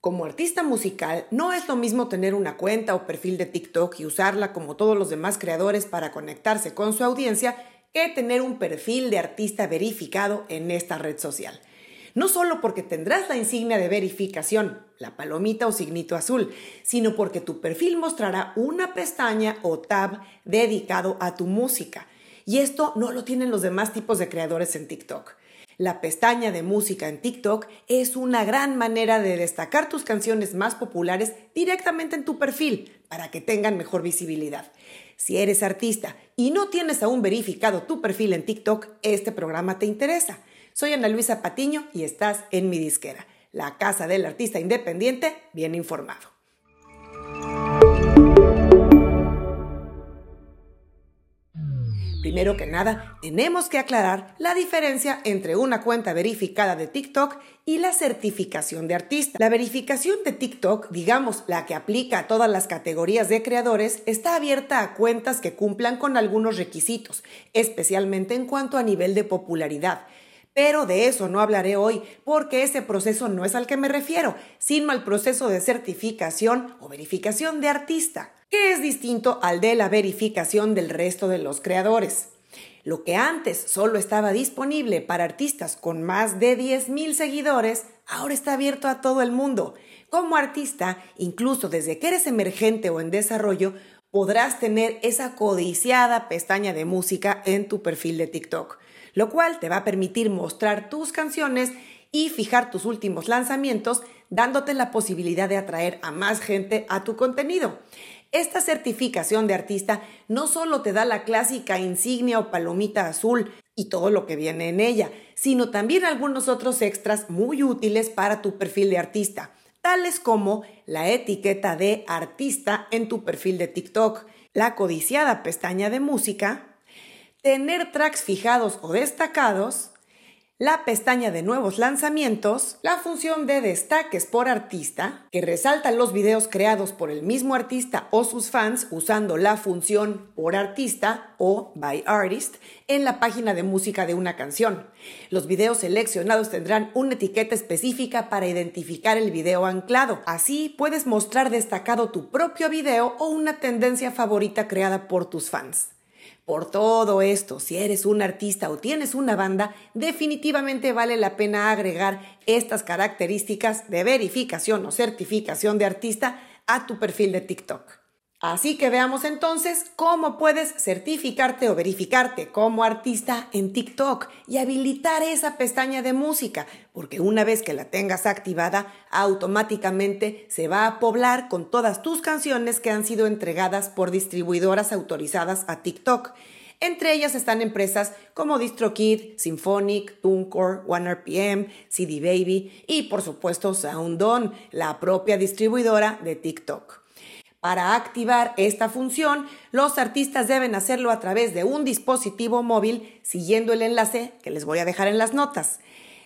Como artista musical, no es lo mismo tener una cuenta o perfil de TikTok y usarla como todos los demás creadores para conectarse con su audiencia que tener un perfil de artista verificado en esta red social. No solo porque tendrás la insignia de verificación, la palomita o signito azul, sino porque tu perfil mostrará una pestaña o tab dedicado a tu música. Y esto no lo tienen los demás tipos de creadores en TikTok. La pestaña de música en TikTok es una gran manera de destacar tus canciones más populares directamente en tu perfil para que tengan mejor visibilidad. Si eres artista y no tienes aún verificado tu perfil en TikTok, este programa te interesa. Soy Ana Luisa Patiño y estás en mi disquera, la casa del artista independiente bien informado. Primero que nada, tenemos que aclarar la diferencia entre una cuenta verificada de TikTok y la certificación de artista. La verificación de TikTok, digamos la que aplica a todas las categorías de creadores, está abierta a cuentas que cumplan con algunos requisitos, especialmente en cuanto a nivel de popularidad. Pero de eso no hablaré hoy, porque ese proceso no es al que me refiero, sino al proceso de certificación o verificación de artista que es distinto al de la verificación del resto de los creadores. Lo que antes solo estaba disponible para artistas con más de 10.000 seguidores, ahora está abierto a todo el mundo. Como artista, incluso desde que eres emergente o en desarrollo, podrás tener esa codiciada pestaña de música en tu perfil de TikTok, lo cual te va a permitir mostrar tus canciones y fijar tus últimos lanzamientos, dándote la posibilidad de atraer a más gente a tu contenido. Esta certificación de artista no solo te da la clásica insignia o palomita azul y todo lo que viene en ella, sino también algunos otros extras muy útiles para tu perfil de artista, tales como la etiqueta de artista en tu perfil de TikTok, la codiciada pestaña de música, tener tracks fijados o destacados, la pestaña de nuevos lanzamientos, la función de destaques por artista, que resalta los videos creados por el mismo artista o sus fans usando la función por artista o by artist en la página de música de una canción. Los videos seleccionados tendrán una etiqueta específica para identificar el video anclado. Así puedes mostrar destacado tu propio video o una tendencia favorita creada por tus fans. Por todo esto, si eres un artista o tienes una banda, definitivamente vale la pena agregar estas características de verificación o certificación de artista a tu perfil de TikTok. Así que veamos entonces cómo puedes certificarte o verificarte como artista en TikTok y habilitar esa pestaña de música, porque una vez que la tengas activada, automáticamente se va a poblar con todas tus canciones que han sido entregadas por distribuidoras autorizadas a TikTok. Entre ellas están empresas como DistroKid, Symphonic, TuneCore, OneRPM, CD Baby y por supuesto SoundOn, la propia distribuidora de TikTok. Para activar esta función, los artistas deben hacerlo a través de un dispositivo móvil siguiendo el enlace que les voy a dejar en las notas.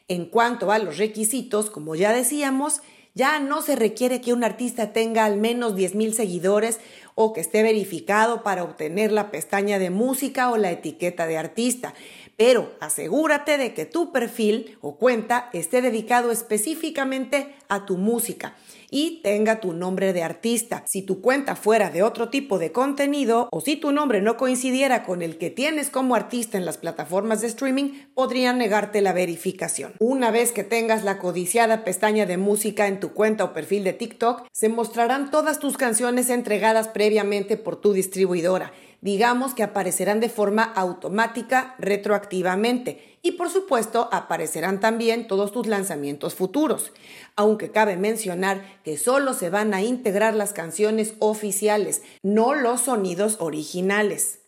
En cuanto a los requisitos, como ya decíamos, ya no se requiere que un artista tenga al menos 10.000 seguidores o que esté verificado para obtener la pestaña de música o la etiqueta de artista. Pero asegúrate de que tu perfil o cuenta esté dedicado específicamente a tu música y tenga tu nombre de artista. Si tu cuenta fuera de otro tipo de contenido o si tu nombre no coincidiera con el que tienes como artista en las plataformas de streaming, podrían negarte la verificación. Una vez que tengas la codiciada pestaña de música en tu cuenta o perfil de TikTok, se mostrarán todas tus canciones entregadas previamente por tu distribuidora digamos que aparecerán de forma automática retroactivamente y por supuesto aparecerán también todos tus lanzamientos futuros, aunque cabe mencionar que solo se van a integrar las canciones oficiales, no los sonidos originales.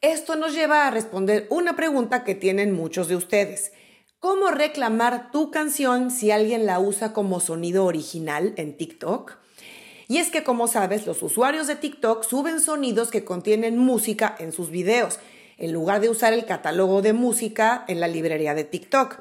Esto nos lleva a responder una pregunta que tienen muchos de ustedes. ¿Cómo reclamar tu canción si alguien la usa como sonido original en TikTok? Y es que, como sabes, los usuarios de TikTok suben sonidos que contienen música en sus videos, en lugar de usar el catálogo de música en la librería de TikTok.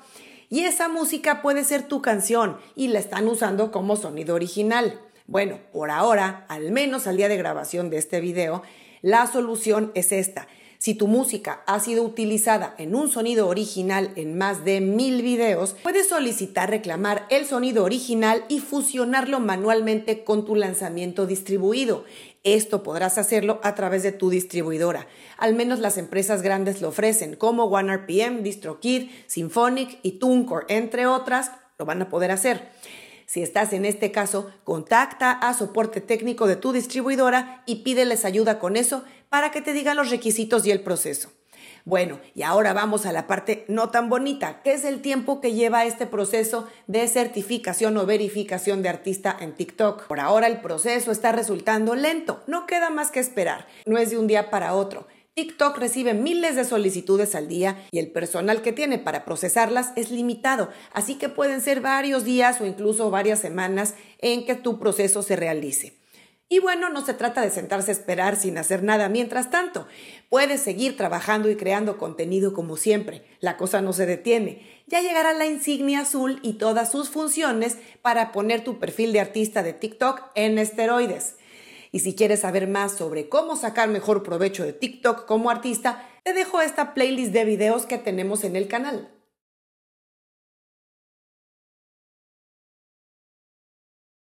Y esa música puede ser tu canción y la están usando como sonido original. Bueno, por ahora, al menos al día de grabación de este video, la solución es esta. Si tu música ha sido utilizada en un sonido original en más de mil videos, puedes solicitar reclamar el sonido original y fusionarlo manualmente con tu lanzamiento distribuido. Esto podrás hacerlo a través de tu distribuidora. Al menos las empresas grandes lo ofrecen, como OneRPM, DistroKid, Symphonic y TuneCore, entre otras, lo van a poder hacer. Si estás en este caso, contacta a soporte técnico de tu distribuidora y pídeles ayuda con eso para que te digan los requisitos y el proceso. Bueno, y ahora vamos a la parte no tan bonita, que es el tiempo que lleva este proceso de certificación o verificación de artista en TikTok. Por ahora el proceso está resultando lento, no queda más que esperar, no es de un día para otro. TikTok recibe miles de solicitudes al día y el personal que tiene para procesarlas es limitado, así que pueden ser varios días o incluso varias semanas en que tu proceso se realice. Y bueno, no se trata de sentarse a esperar sin hacer nada mientras tanto. Puedes seguir trabajando y creando contenido como siempre. La cosa no se detiene. Ya llegará la insignia azul y todas sus funciones para poner tu perfil de artista de TikTok en esteroides. Y si quieres saber más sobre cómo sacar mejor provecho de TikTok como artista, te dejo esta playlist de videos que tenemos en el canal.